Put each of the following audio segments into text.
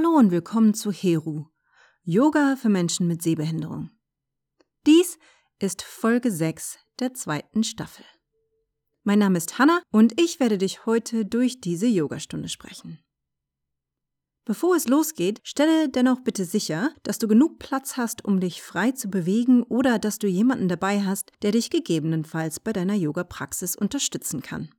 Hallo und willkommen zu Heru, Yoga für Menschen mit Sehbehinderung. Dies ist Folge 6 der zweiten Staffel. Mein Name ist Hanna und ich werde dich heute durch diese Yogastunde sprechen. Bevor es losgeht, stelle dennoch bitte sicher, dass du genug Platz hast, um dich frei zu bewegen oder dass du jemanden dabei hast, der dich gegebenenfalls bei deiner Yoga-Praxis unterstützen kann.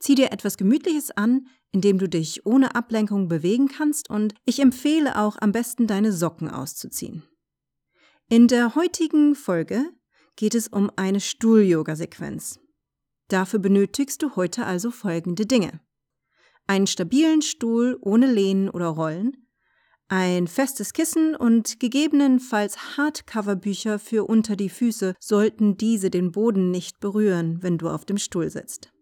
Zieh dir etwas Gemütliches an, in dem du dich ohne Ablenkung bewegen kannst und ich empfehle auch am besten deine Socken auszuziehen. In der heutigen Folge geht es um eine Stuhl-Yoga-Sequenz. Dafür benötigst du heute also folgende Dinge einen stabilen Stuhl ohne Lehnen oder Rollen, ein festes Kissen und gegebenenfalls Hardcover-Bücher für unter die Füße, sollten diese den Boden nicht berühren, wenn du auf dem Stuhl sitzt.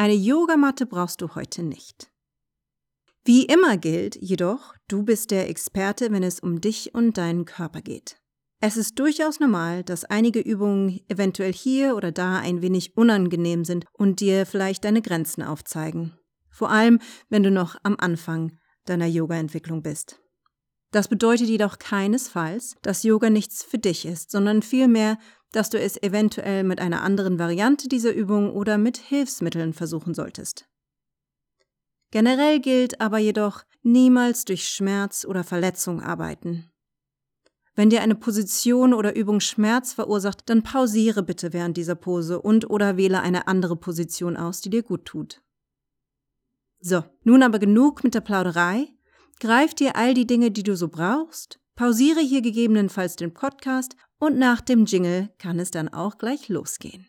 Eine Yogamatte brauchst du heute nicht. Wie immer gilt jedoch, du bist der Experte, wenn es um dich und deinen Körper geht. Es ist durchaus normal, dass einige Übungen eventuell hier oder da ein wenig unangenehm sind und dir vielleicht deine Grenzen aufzeigen. Vor allem, wenn du noch am Anfang deiner Yoga-Entwicklung bist. Das bedeutet jedoch keinesfalls, dass Yoga nichts für dich ist, sondern vielmehr, dass du es eventuell mit einer anderen Variante dieser Übung oder mit Hilfsmitteln versuchen solltest. Generell gilt aber jedoch, niemals durch Schmerz oder Verletzung arbeiten. Wenn dir eine Position oder Übung Schmerz verursacht, dann pausiere bitte während dieser Pose und oder wähle eine andere Position aus, die dir gut tut. So, nun aber genug mit der Plauderei. Greif dir all die Dinge, die du so brauchst, pausiere hier gegebenenfalls den Podcast und nach dem Jingle kann es dann auch gleich losgehen.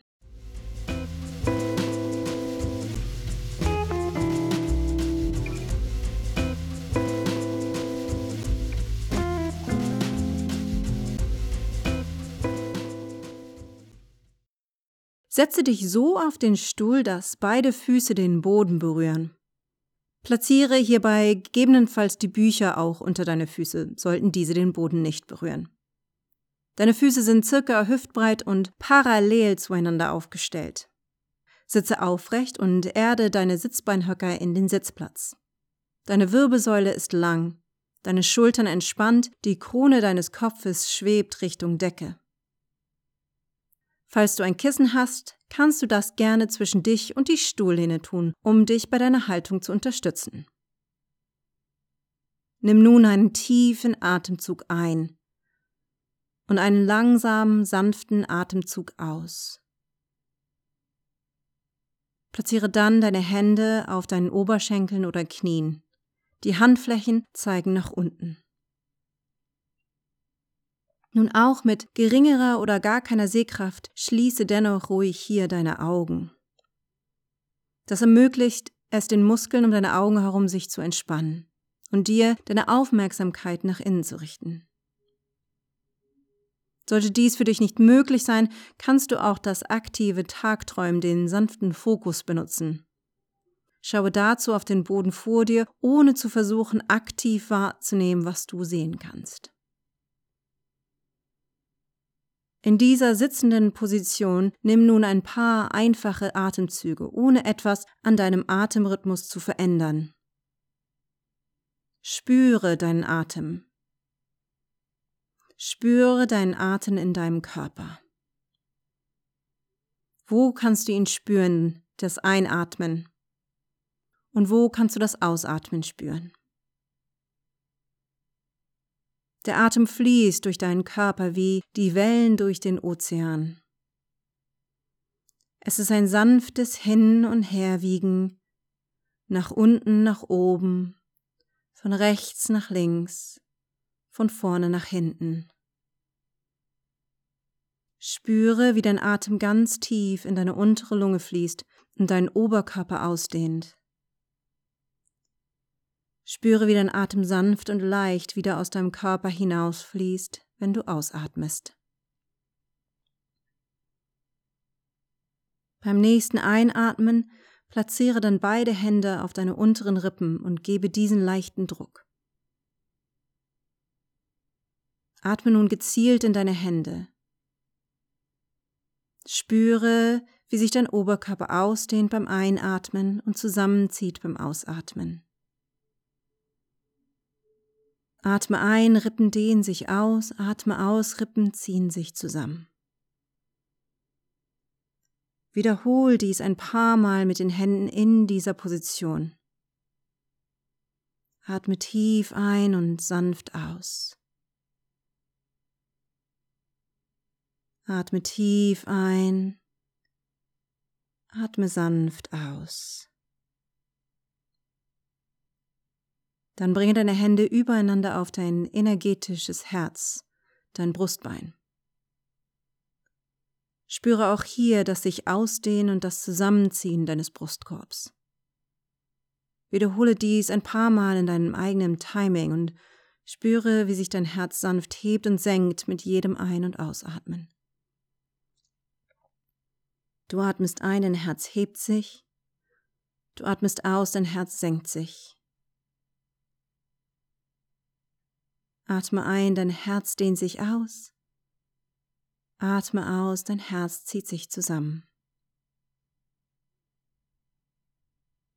Setze dich so auf den Stuhl, dass beide Füße den Boden berühren. Platziere hierbei gegebenenfalls die Bücher auch unter deine Füße, sollten diese den Boden nicht berühren. Deine Füße sind circa hüftbreit und parallel zueinander aufgestellt. Sitze aufrecht und erde deine Sitzbeinhöcker in den Sitzplatz. Deine Wirbelsäule ist lang, deine Schultern entspannt, die Krone deines Kopfes schwebt Richtung Decke. Falls du ein Kissen hast, kannst du das gerne zwischen dich und die Stuhllehne tun, um dich bei deiner Haltung zu unterstützen. Nimm nun einen tiefen Atemzug ein und einen langsamen, sanften Atemzug aus. Platziere dann deine Hände auf deinen Oberschenkeln oder Knien. Die Handflächen zeigen nach unten. Nun auch mit geringerer oder gar keiner Sehkraft schließe dennoch ruhig hier deine Augen. Das ermöglicht es den Muskeln um deine Augen herum sich zu entspannen und dir deine Aufmerksamkeit nach innen zu richten. Sollte dies für dich nicht möglich sein, kannst du auch das aktive Tagträumen, den sanften Fokus benutzen. Schaue dazu auf den Boden vor dir, ohne zu versuchen, aktiv wahrzunehmen, was du sehen kannst. In dieser sitzenden Position nimm nun ein paar einfache Atemzüge, ohne etwas an deinem Atemrhythmus zu verändern. Spüre deinen Atem. Spüre deinen Atem in deinem Körper. Wo kannst du ihn spüren, das Einatmen? Und wo kannst du das Ausatmen spüren? Der Atem fließt durch deinen Körper wie die Wellen durch den Ozean. Es ist ein sanftes Hin- und Herwiegen, nach unten, nach oben, von rechts nach links, von vorne nach hinten. Spüre, wie dein Atem ganz tief in deine untere Lunge fließt und deinen Oberkörper ausdehnt. Spüre, wie dein Atem sanft und leicht wieder aus deinem Körper hinausfließt, wenn du ausatmest. Beim nächsten Einatmen platziere dann beide Hände auf deine unteren Rippen und gebe diesen leichten Druck. Atme nun gezielt in deine Hände. Spüre, wie sich dein Oberkörper ausdehnt beim Einatmen und zusammenzieht beim Ausatmen. Atme ein, Rippen dehnen sich aus, atme aus, Rippen ziehen sich zusammen. Wiederhol dies ein paar Mal mit den Händen in dieser Position. Atme tief ein und sanft aus. Atme tief ein. Atme sanft aus. Dann bringe deine Hände übereinander auf dein energetisches Herz, dein Brustbein. Spüre auch hier das sich ausdehnen und das Zusammenziehen deines Brustkorbs. Wiederhole dies ein paar Mal in deinem eigenen Timing und spüre, wie sich dein Herz sanft hebt und senkt mit jedem Ein- und Ausatmen. Du atmest ein, dein Herz hebt sich. Du atmest aus, dein Herz senkt sich. Atme ein, dein Herz dehnt sich aus. Atme aus, dein Herz zieht sich zusammen.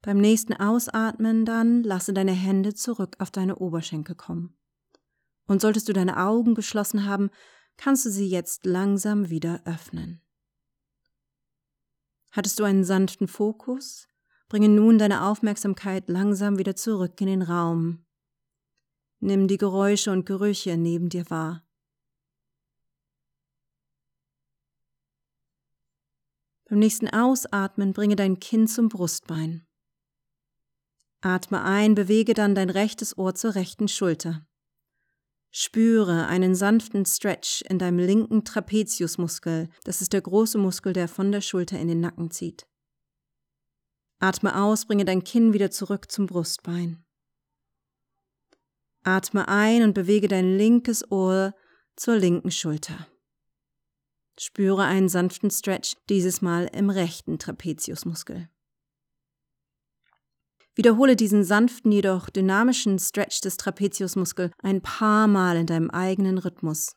Beim nächsten Ausatmen dann lasse deine Hände zurück auf deine Oberschenkel kommen. Und solltest du deine Augen geschlossen haben, kannst du sie jetzt langsam wieder öffnen. Hattest du einen sanften Fokus? Bringe nun deine Aufmerksamkeit langsam wieder zurück in den Raum, Nimm die Geräusche und Gerüche neben dir wahr. Beim nächsten Ausatmen bringe dein Kinn zum Brustbein. Atme ein, bewege dann dein rechtes Ohr zur rechten Schulter. Spüre einen sanften Stretch in deinem linken Trapeziusmuskel, das ist der große Muskel, der von der Schulter in den Nacken zieht. Atme aus, bringe dein Kinn wieder zurück zum Brustbein. Atme ein und bewege dein linkes Ohr zur linken Schulter. Spüre einen sanften Stretch, dieses Mal im rechten Trapeziusmuskel. Wiederhole diesen sanften, jedoch dynamischen Stretch des Trapeziusmuskels ein paar Mal in deinem eigenen Rhythmus.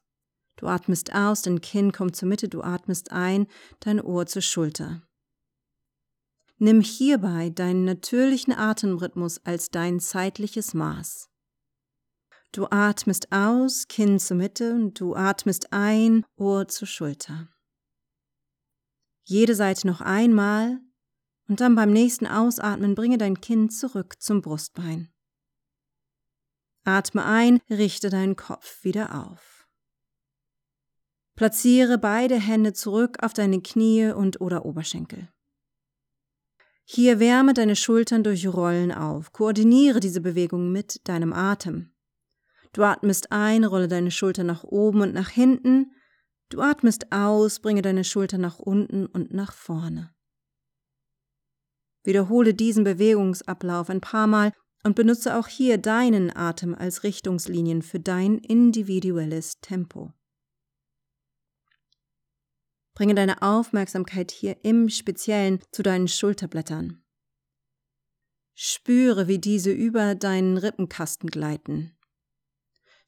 Du atmest aus, dein Kinn kommt zur Mitte, du atmest ein, dein Ohr zur Schulter. Nimm hierbei deinen natürlichen Atemrhythmus als dein zeitliches Maß. Du atmest aus, Kinn zur Mitte und du atmest ein, Ohr zur Schulter. Jede Seite noch einmal und dann beim nächsten Ausatmen bringe dein Kinn zurück zum Brustbein. Atme ein, richte deinen Kopf wieder auf. Platziere beide Hände zurück auf deine Knie und oder Oberschenkel. Hier wärme deine Schultern durch Rollen auf. Koordiniere diese Bewegung mit deinem Atem. Du atmest ein, rolle deine Schulter nach oben und nach hinten. Du atmest aus, bringe deine Schulter nach unten und nach vorne. Wiederhole diesen Bewegungsablauf ein paar Mal und benutze auch hier deinen Atem als Richtungslinien für dein individuelles Tempo. Bringe deine Aufmerksamkeit hier im Speziellen zu deinen Schulterblättern. Spüre, wie diese über deinen Rippenkasten gleiten.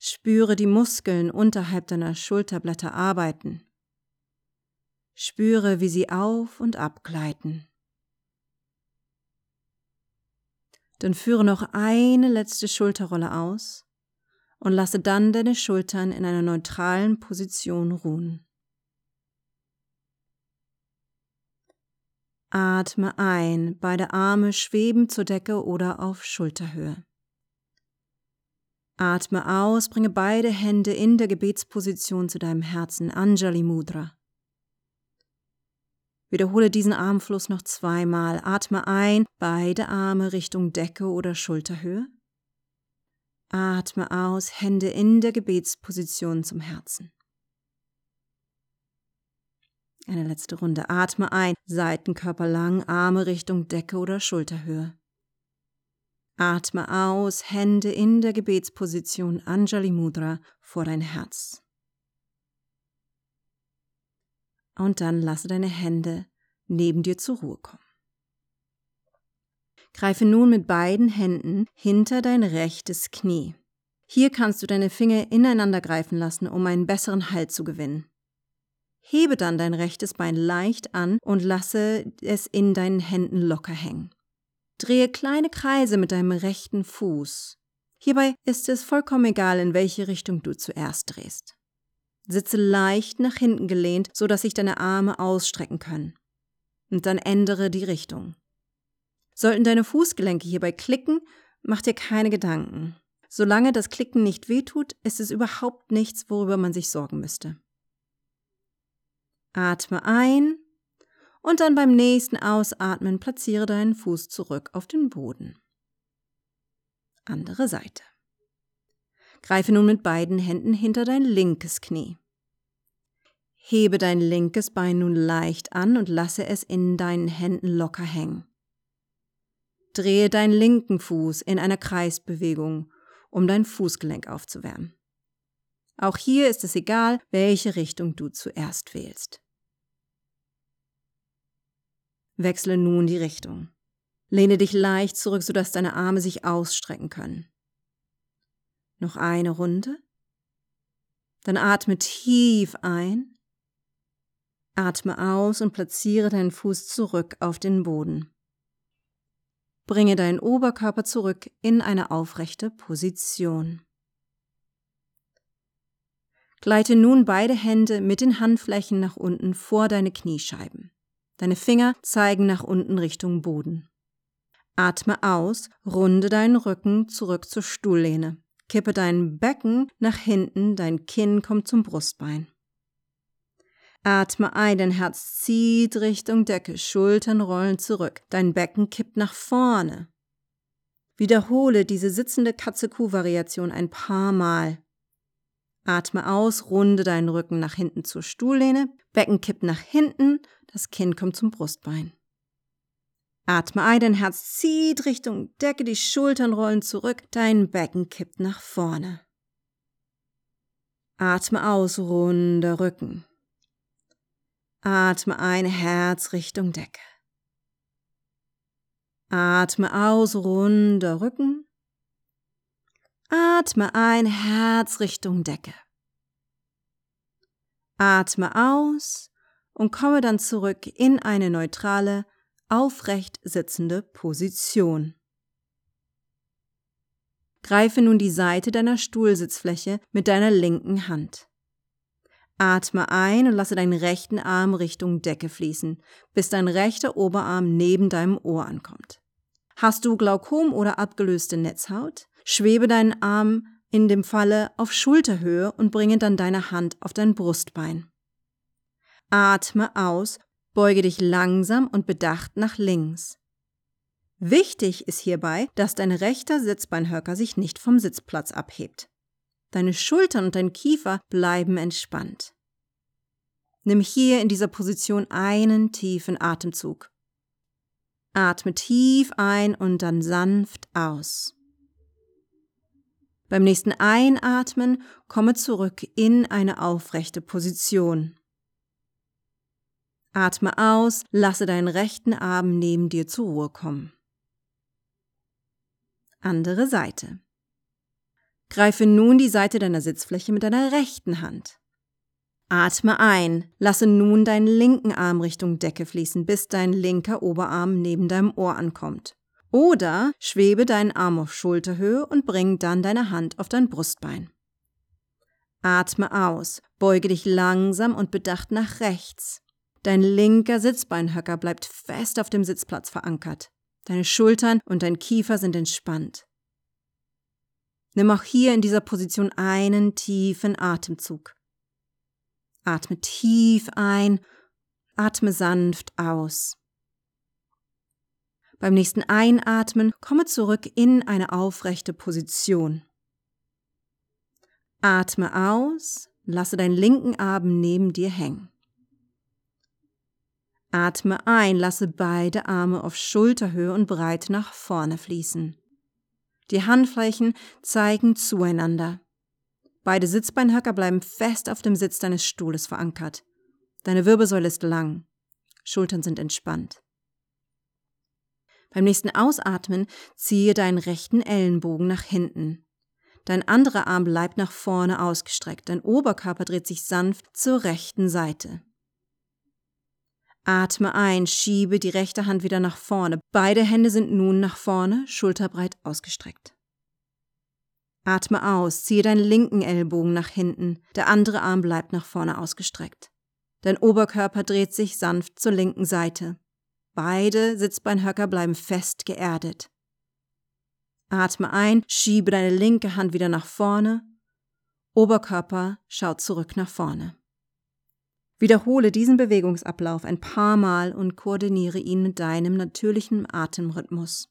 Spüre die Muskeln unterhalb deiner Schulterblätter arbeiten. Spüre, wie sie auf und abgleiten. Dann führe noch eine letzte Schulterrolle aus und lasse dann deine Schultern in einer neutralen Position ruhen. Atme ein, beide Arme schweben zur Decke oder auf Schulterhöhe. Atme aus, bringe beide Hände in der Gebetsposition zu deinem Herzen, Anjali Mudra. Wiederhole diesen Armfluss noch zweimal. Atme ein, beide Arme Richtung Decke oder Schulterhöhe. Atme aus, Hände in der Gebetsposition zum Herzen. Eine letzte Runde. Atme ein, Seitenkörper lang, Arme Richtung Decke oder Schulterhöhe. Atme aus, Hände in der Gebetsposition Anjali Mudra vor dein Herz. Und dann lasse deine Hände neben dir zur Ruhe kommen. Greife nun mit beiden Händen hinter dein rechtes Knie. Hier kannst du deine Finger ineinander greifen lassen, um einen besseren Halt zu gewinnen. Hebe dann dein rechtes Bein leicht an und lasse es in deinen Händen locker hängen. Drehe kleine Kreise mit deinem rechten Fuß. Hierbei ist es vollkommen egal, in welche Richtung du zuerst drehst. Sitze leicht nach hinten gelehnt, so dass sich deine Arme ausstrecken können. Und dann ändere die Richtung. Sollten deine Fußgelenke hierbei klicken, mach dir keine Gedanken. Solange das Klicken nicht wehtut, ist es überhaupt nichts, worüber man sich sorgen müsste. Atme ein und dann beim nächsten Ausatmen platziere deinen Fuß zurück auf den Boden andere Seite. Greife nun mit beiden Händen hinter dein linkes Knie. Hebe dein linkes Bein nun leicht an und lasse es in deinen Händen locker hängen. Drehe deinen linken Fuß in einer Kreisbewegung, um dein Fußgelenk aufzuwärmen. Auch hier ist es egal, welche Richtung du zuerst wählst. Wechsle nun die Richtung. Lehne dich leicht zurück, sodass deine Arme sich ausstrecken können. Noch eine Runde. Dann atme tief ein. Atme aus und platziere deinen Fuß zurück auf den Boden. Bringe deinen Oberkörper zurück in eine aufrechte Position. Gleite nun beide Hände mit den Handflächen nach unten vor deine Kniescheiben. Deine Finger zeigen nach unten Richtung Boden. Atme aus, runde deinen Rücken zurück zur Stuhllehne. Kippe dein Becken nach hinten, dein Kinn kommt zum Brustbein. Atme ein, dein Herz zieht Richtung Decke, Schultern rollen zurück, dein Becken kippt nach vorne. Wiederhole diese sitzende Katze-Kuh-Variation ein paar Mal. Atme aus, runde deinen Rücken nach hinten zur Stuhllehne, Becken kippt nach hinten, das Kinn kommt zum Brustbein. Atme ein, dein Herz zieht Richtung Decke, die Schultern rollen zurück, dein Becken kippt nach vorne. Atme aus, runder Rücken. Atme ein, Herz Richtung Decke. Atme aus, runder Rücken. Atme ein, Herz Richtung Decke. Atme aus und komme dann zurück in eine neutrale, aufrecht sitzende Position. Greife nun die Seite deiner Stuhlsitzfläche mit deiner linken Hand. Atme ein und lasse deinen rechten Arm Richtung Decke fließen, bis dein rechter Oberarm neben deinem Ohr ankommt. Hast du Glaukom oder abgelöste Netzhaut? Schwebe deinen Arm in dem Falle auf Schulterhöhe und bringe dann deine Hand auf dein Brustbein. Atme aus Beuge dich langsam und bedacht nach links. Wichtig ist hierbei, dass dein rechter Sitzbeinhöcker sich nicht vom Sitzplatz abhebt. Deine Schultern und dein Kiefer bleiben entspannt. Nimm hier in dieser Position einen tiefen Atemzug. Atme tief ein und dann sanft aus. Beim nächsten Einatmen komme zurück in eine aufrechte Position. Atme aus, lasse deinen rechten Arm neben dir zur Ruhe kommen. Andere Seite. Greife nun die Seite deiner Sitzfläche mit deiner rechten Hand. Atme ein, lasse nun deinen linken Arm Richtung Decke fließen, bis dein linker Oberarm neben deinem Ohr ankommt. Oder schwebe deinen Arm auf Schulterhöhe und bring dann deine Hand auf dein Brustbein. Atme aus, beuge dich langsam und bedacht nach rechts. Dein linker Sitzbeinhöcker bleibt fest auf dem Sitzplatz verankert. Deine Schultern und dein Kiefer sind entspannt. Nimm auch hier in dieser Position einen tiefen Atemzug. Atme tief ein, atme sanft aus. Beim nächsten Einatmen komme zurück in eine aufrechte Position. Atme aus, lasse deinen linken Arm neben dir hängen. Atme ein, lasse beide Arme auf Schulterhöhe und breit nach vorne fließen. Die Handflächen zeigen zueinander. Beide Sitzbeinhöcker bleiben fest auf dem Sitz deines Stuhles verankert. Deine Wirbelsäule ist lang. Schultern sind entspannt. Beim nächsten Ausatmen ziehe deinen rechten Ellenbogen nach hinten. Dein anderer Arm bleibt nach vorne ausgestreckt. Dein Oberkörper dreht sich sanft zur rechten Seite. Atme ein, schiebe die rechte Hand wieder nach vorne. Beide Hände sind nun nach vorne, schulterbreit ausgestreckt. Atme aus, ziehe deinen linken Ellbogen nach hinten, der andere Arm bleibt nach vorne ausgestreckt. Dein Oberkörper dreht sich sanft zur linken Seite. Beide Sitzbeinhöcker bleiben fest geerdet. Atme ein, schiebe deine linke Hand wieder nach vorne. Oberkörper schaut zurück nach vorne. Wiederhole diesen Bewegungsablauf ein paar Mal und koordiniere ihn mit deinem natürlichen Atemrhythmus.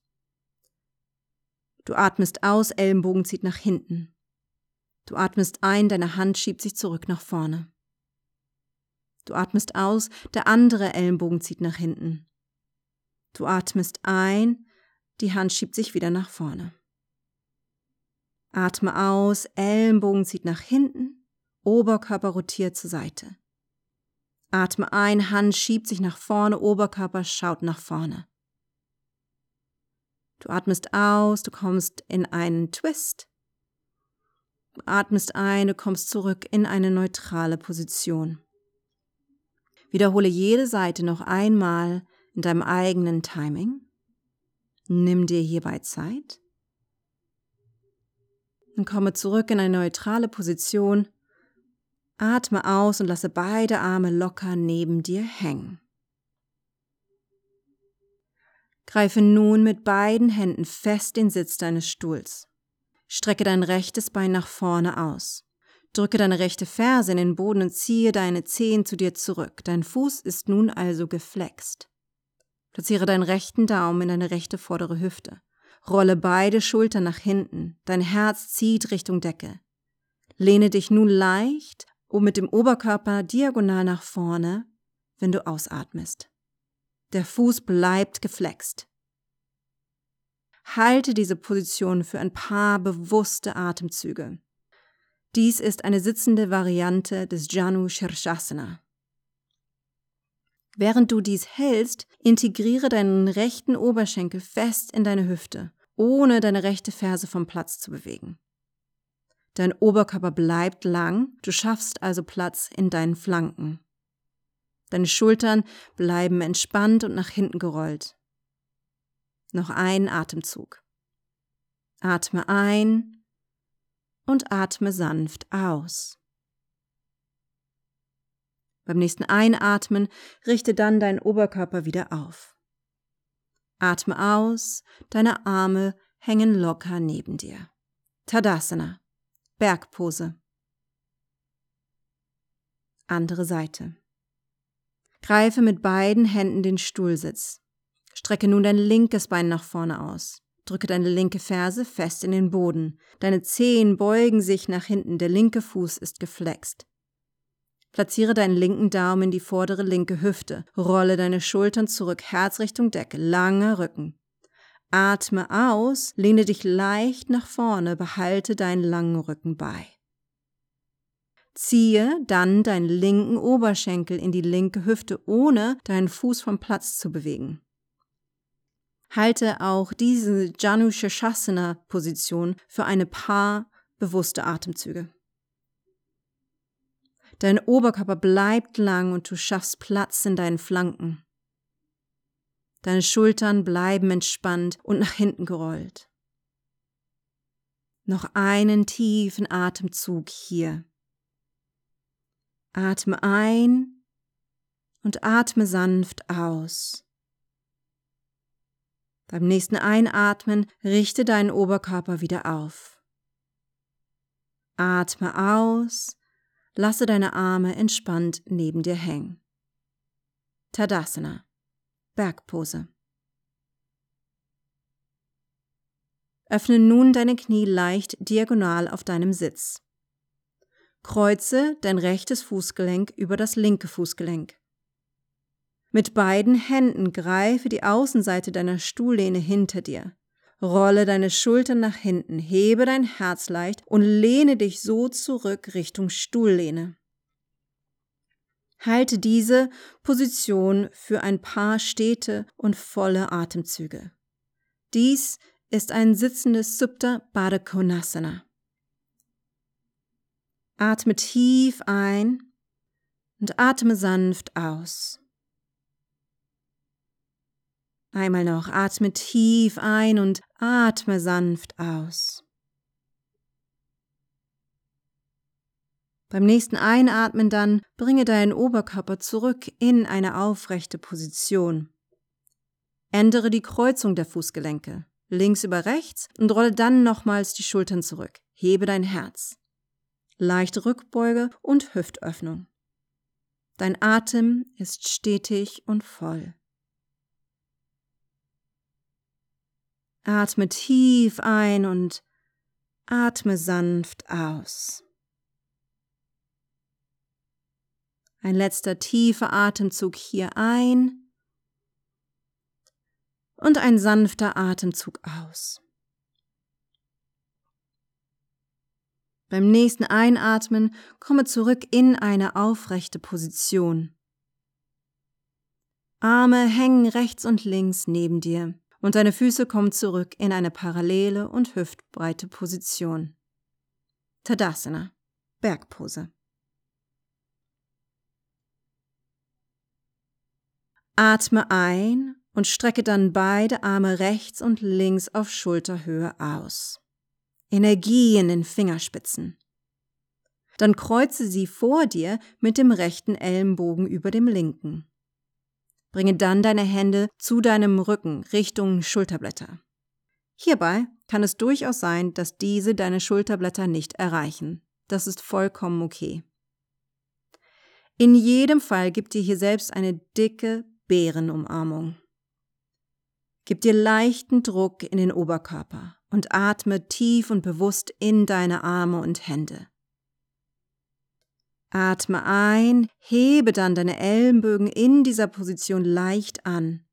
Du atmest aus, Ellenbogen zieht nach hinten. Du atmest ein, deine Hand schiebt sich zurück nach vorne. Du atmest aus, der andere Ellenbogen zieht nach hinten. Du atmest ein, die Hand schiebt sich wieder nach vorne. Atme aus, Ellenbogen zieht nach hinten, Oberkörper rotiert zur Seite. Atme ein, Hand schiebt sich nach vorne, Oberkörper schaut nach vorne. Du atmest aus, du kommst in einen Twist. Du atmest ein, du kommst zurück in eine neutrale Position. Wiederhole jede Seite noch einmal in deinem eigenen Timing. Nimm dir hierbei Zeit. Und komme zurück in eine neutrale Position. Atme aus und lasse beide Arme locker neben dir hängen. Greife nun mit beiden Händen fest den Sitz deines Stuhls. Strecke dein rechtes Bein nach vorne aus. Drücke deine rechte Ferse in den Boden und ziehe deine Zehen zu dir zurück. Dein Fuß ist nun also geflext. Platziere deinen rechten Daumen in deine rechte vordere Hüfte. Rolle beide Schultern nach hinten. Dein Herz zieht Richtung Decke. Lehne dich nun leicht und mit dem Oberkörper diagonal nach vorne, wenn du ausatmest. Der Fuß bleibt geflext. Halte diese Position für ein paar bewusste Atemzüge. Dies ist eine sitzende Variante des Janu Shirshasana. Während du dies hältst, integriere deinen rechten Oberschenkel fest in deine Hüfte, ohne deine rechte Ferse vom Platz zu bewegen. Dein Oberkörper bleibt lang, du schaffst also Platz in deinen Flanken. Deine Schultern bleiben entspannt und nach hinten gerollt. Noch ein Atemzug. Atme ein und atme sanft aus. Beim nächsten Einatmen richte dann deinen Oberkörper wieder auf. Atme aus, deine Arme hängen locker neben dir. Tadasana, Bergpose. Andere Seite. Greife mit beiden Händen den Stuhlsitz. Strecke nun dein linkes Bein nach vorne aus. Drücke deine linke Ferse fest in den Boden. Deine Zehen beugen sich nach hinten, der linke Fuß ist geflext. Platziere deinen linken Daumen in die vordere linke Hüfte. Rolle deine Schultern zurück, Herz Richtung Decke, langer Rücken. Atme aus, lehne dich leicht nach vorne, behalte deinen langen Rücken bei. Ziehe dann deinen linken Oberschenkel in die linke Hüfte, ohne deinen Fuß vom Platz zu bewegen. Halte auch diese Janu Shashasana Position für eine paar bewusste Atemzüge. Dein Oberkörper bleibt lang und du schaffst Platz in deinen Flanken. Deine Schultern bleiben entspannt und nach hinten gerollt. Noch einen tiefen Atemzug hier. Atme ein und atme sanft aus. Beim nächsten Einatmen richte deinen Oberkörper wieder auf. Atme aus Lasse deine Arme entspannt neben dir hängen. Tadasana, Bergpose. Öffne nun deine Knie leicht diagonal auf deinem Sitz. Kreuze dein rechtes Fußgelenk über das linke Fußgelenk. Mit beiden Händen greife die Außenseite deiner Stuhllehne hinter dir. Rolle deine Schultern nach hinten, hebe dein Herz leicht und lehne dich so zurück Richtung Stuhllehne. Halte diese Position für ein paar stete und volle Atemzüge. Dies ist ein sitzendes Supta Konasana. Atme tief ein und atme sanft aus. Einmal noch, atme tief ein und atme sanft aus. Beim nächsten Einatmen dann bringe deinen Oberkörper zurück in eine aufrechte Position. Ändere die Kreuzung der Fußgelenke, links über rechts und rolle dann nochmals die Schultern zurück. Hebe dein Herz. Leichte Rückbeuge und Hüftöffnung. Dein Atem ist stetig und voll. Atme tief ein und atme sanft aus. Ein letzter tiefer Atemzug hier ein und ein sanfter Atemzug aus. Beim nächsten Einatmen komme zurück in eine aufrechte Position. Arme hängen rechts und links neben dir und deine Füße kommen zurück in eine parallele und hüftbreite Position. Tadasana, Bergpose. Atme ein und strecke dann beide Arme rechts und links auf Schulterhöhe aus. Energie in den Fingerspitzen. Dann kreuze sie vor dir mit dem rechten Ellenbogen über dem linken. Bringe dann deine Hände zu deinem Rücken Richtung Schulterblätter. Hierbei kann es durchaus sein, dass diese deine Schulterblätter nicht erreichen. Das ist vollkommen okay. In jedem Fall gib dir hier selbst eine dicke Bärenumarmung. Gib dir leichten Druck in den Oberkörper und atme tief und bewusst in deine Arme und Hände. Atme ein, hebe dann deine Ellenbögen in dieser Position leicht an.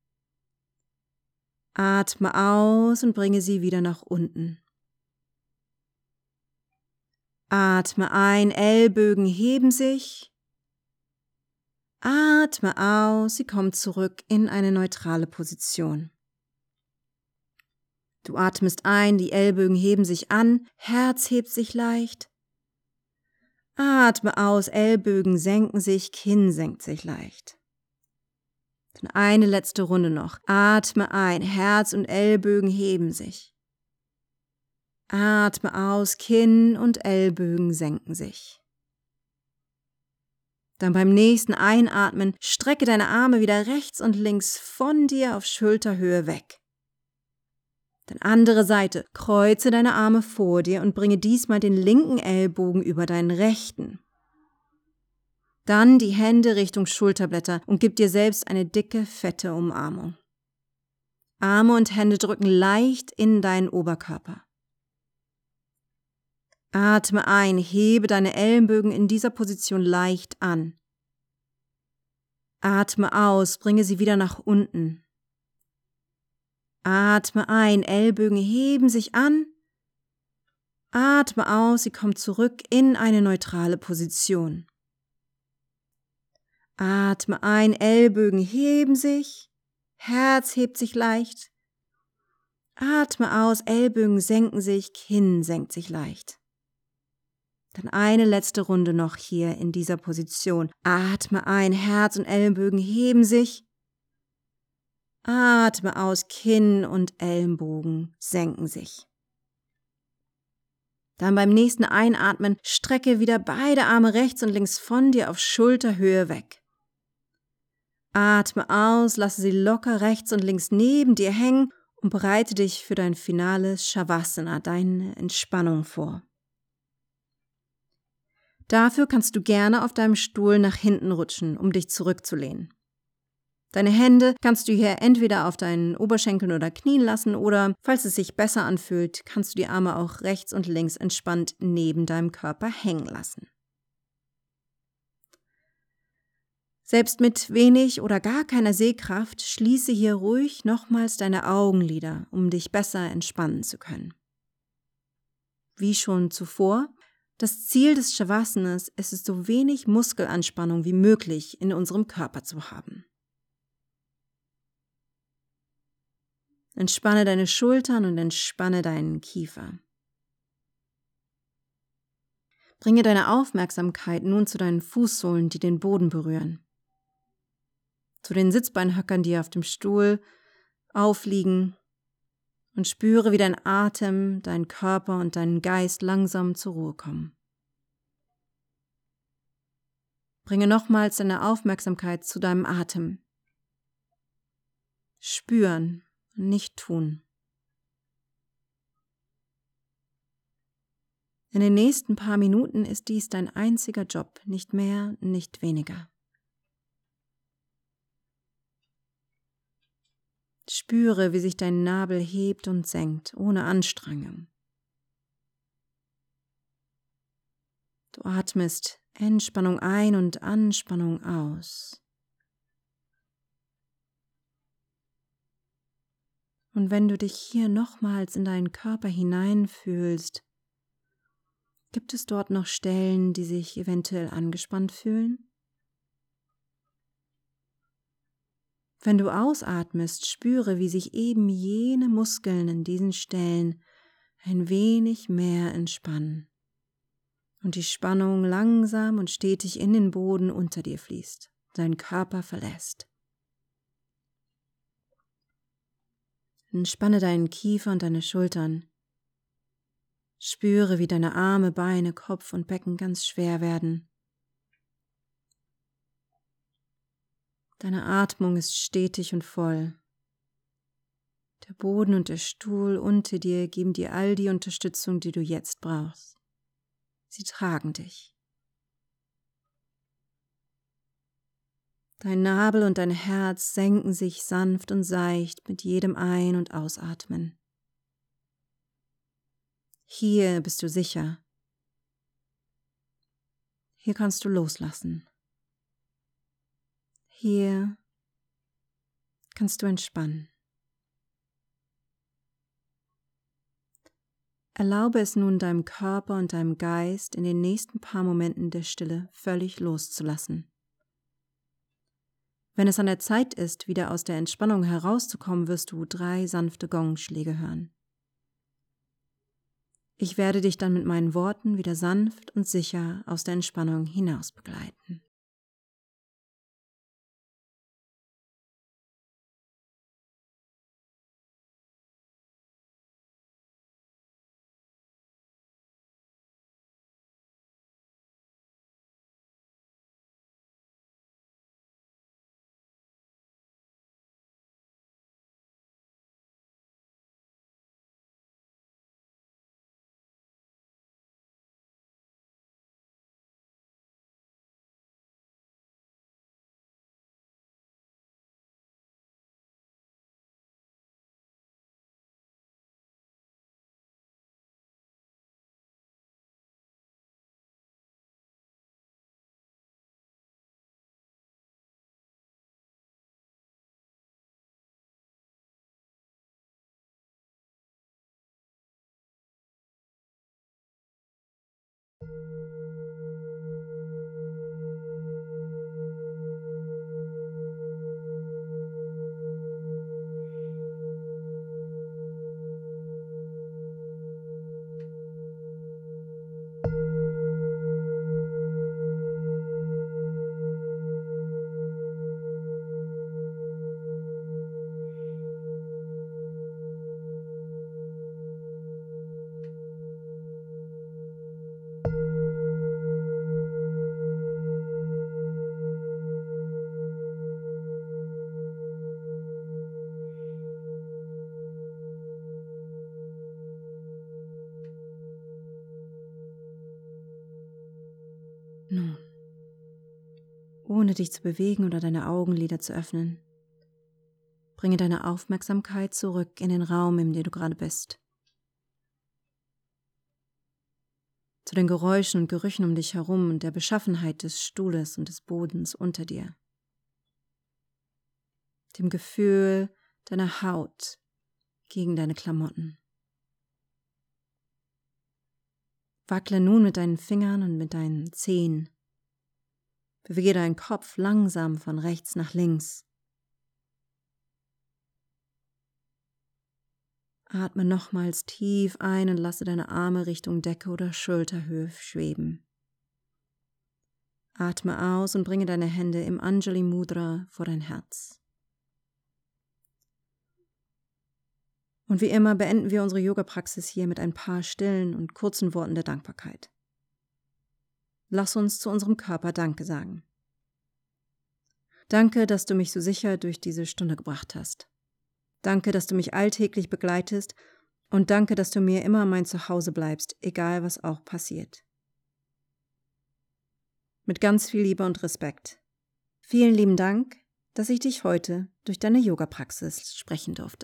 Atme aus und bringe sie wieder nach unten. Atme ein, Ellbögen heben sich. Atme aus, sie kommt zurück in eine neutrale Position. Du atmest ein, die Ellbögen heben sich an, Herz hebt sich leicht. Atme aus, Ellbögen senken sich, Kinn senkt sich leicht. Dann eine letzte Runde noch. Atme ein, Herz und Ellbögen heben sich. Atme aus, Kinn und Ellbögen senken sich. Dann beim nächsten Einatmen strecke deine Arme wieder rechts und links von dir auf Schulterhöhe weg. Dann andere Seite. Kreuze deine Arme vor dir und bringe diesmal den linken Ellbogen über deinen rechten. Dann die Hände Richtung Schulterblätter und gib dir selbst eine dicke, fette Umarmung. Arme und Hände drücken leicht in deinen Oberkörper. Atme ein, hebe deine Ellenbögen in dieser Position leicht an. Atme aus, bringe sie wieder nach unten. Atme ein, Ellbögen heben sich an. Atme aus, sie kommt zurück in eine neutrale Position. Atme ein, Ellbögen heben sich, Herz hebt sich leicht. Atme aus, Ellbögen senken sich, Kinn senkt sich leicht. Dann eine letzte Runde noch hier in dieser Position. Atme ein, Herz und Ellenbögen heben sich. Atme aus, Kinn und Ellenbogen senken sich. Dann beim nächsten Einatmen strecke wieder beide Arme rechts und links von dir auf Schulterhöhe weg. Atme aus, lasse sie locker rechts und links neben dir hängen und bereite dich für dein finales Shavasana, deine Entspannung vor. Dafür kannst du gerne auf deinem Stuhl nach hinten rutschen, um dich zurückzulehnen. Deine Hände kannst du hier entweder auf deinen Oberschenkeln oder Knien lassen oder, falls es sich besser anfühlt, kannst du die Arme auch rechts und links entspannt neben deinem Körper hängen lassen. Selbst mit wenig oder gar keiner Sehkraft schließe hier ruhig nochmals deine Augenlider, um dich besser entspannen zu können. Wie schon zuvor, das Ziel des Shavasanas ist es, so wenig Muskelanspannung wie möglich in unserem Körper zu haben. Entspanne deine Schultern und entspanne deinen Kiefer. Bringe deine Aufmerksamkeit nun zu deinen Fußsohlen, die den Boden berühren. Zu den Sitzbeinhöckern, die auf dem Stuhl aufliegen und spüre, wie dein Atem, dein Körper und dein Geist langsam zur Ruhe kommen. Bringe nochmals deine Aufmerksamkeit zu deinem Atem. Spüren, nicht tun. In den nächsten paar Minuten ist dies dein einziger Job, nicht mehr, nicht weniger. Spüre, wie sich dein Nabel hebt und senkt, ohne Anstrengung. Du atmest Entspannung ein und Anspannung aus. Und wenn du dich hier nochmals in deinen Körper hineinfühlst, gibt es dort noch Stellen, die sich eventuell angespannt fühlen? Wenn du ausatmest, spüre, wie sich eben jene Muskeln in diesen Stellen ein wenig mehr entspannen und die Spannung langsam und stetig in den Boden unter dir fließt, deinen Körper verlässt. Entspanne deinen Kiefer und deine Schultern. Spüre, wie deine Arme, Beine, Kopf und Becken ganz schwer werden. Deine Atmung ist stetig und voll. Der Boden und der Stuhl unter dir geben dir all die Unterstützung, die du jetzt brauchst. Sie tragen dich. Dein Nabel und dein Herz senken sich sanft und seicht mit jedem Ein- und Ausatmen. Hier bist du sicher. Hier kannst du loslassen. Hier kannst du entspannen. Erlaube es nun deinem Körper und deinem Geist in den nächsten paar Momenten der Stille völlig loszulassen. Wenn es an der Zeit ist, wieder aus der Entspannung herauszukommen, wirst du drei sanfte Gongschläge hören. Ich werde dich dann mit meinen Worten wieder sanft und sicher aus der Entspannung hinaus begleiten. Ohne dich zu bewegen oder deine Augenlider zu öffnen, bringe deine Aufmerksamkeit zurück in den Raum, in dem du gerade bist. Zu den Geräuschen und Gerüchen um dich herum und der Beschaffenheit des Stuhles und des Bodens unter dir. Dem Gefühl deiner Haut gegen deine Klamotten. Wackle nun mit deinen Fingern und mit deinen Zehen. Bewege deinen Kopf langsam von rechts nach links. Atme nochmals tief ein und lasse deine Arme Richtung Decke oder Schulterhöhe schweben. Atme aus und bringe deine Hände im Anjali Mudra vor dein Herz. Und wie immer beenden wir unsere Yoga-Praxis hier mit ein paar stillen und kurzen Worten der Dankbarkeit. Lass uns zu unserem Körper Danke sagen. Danke, dass du mich so sicher durch diese Stunde gebracht hast. Danke, dass du mich alltäglich begleitest und danke, dass du mir immer mein Zuhause bleibst, egal was auch passiert. Mit ganz viel Liebe und Respekt. Vielen lieben Dank, dass ich dich heute durch deine Yoga-Praxis sprechen durfte.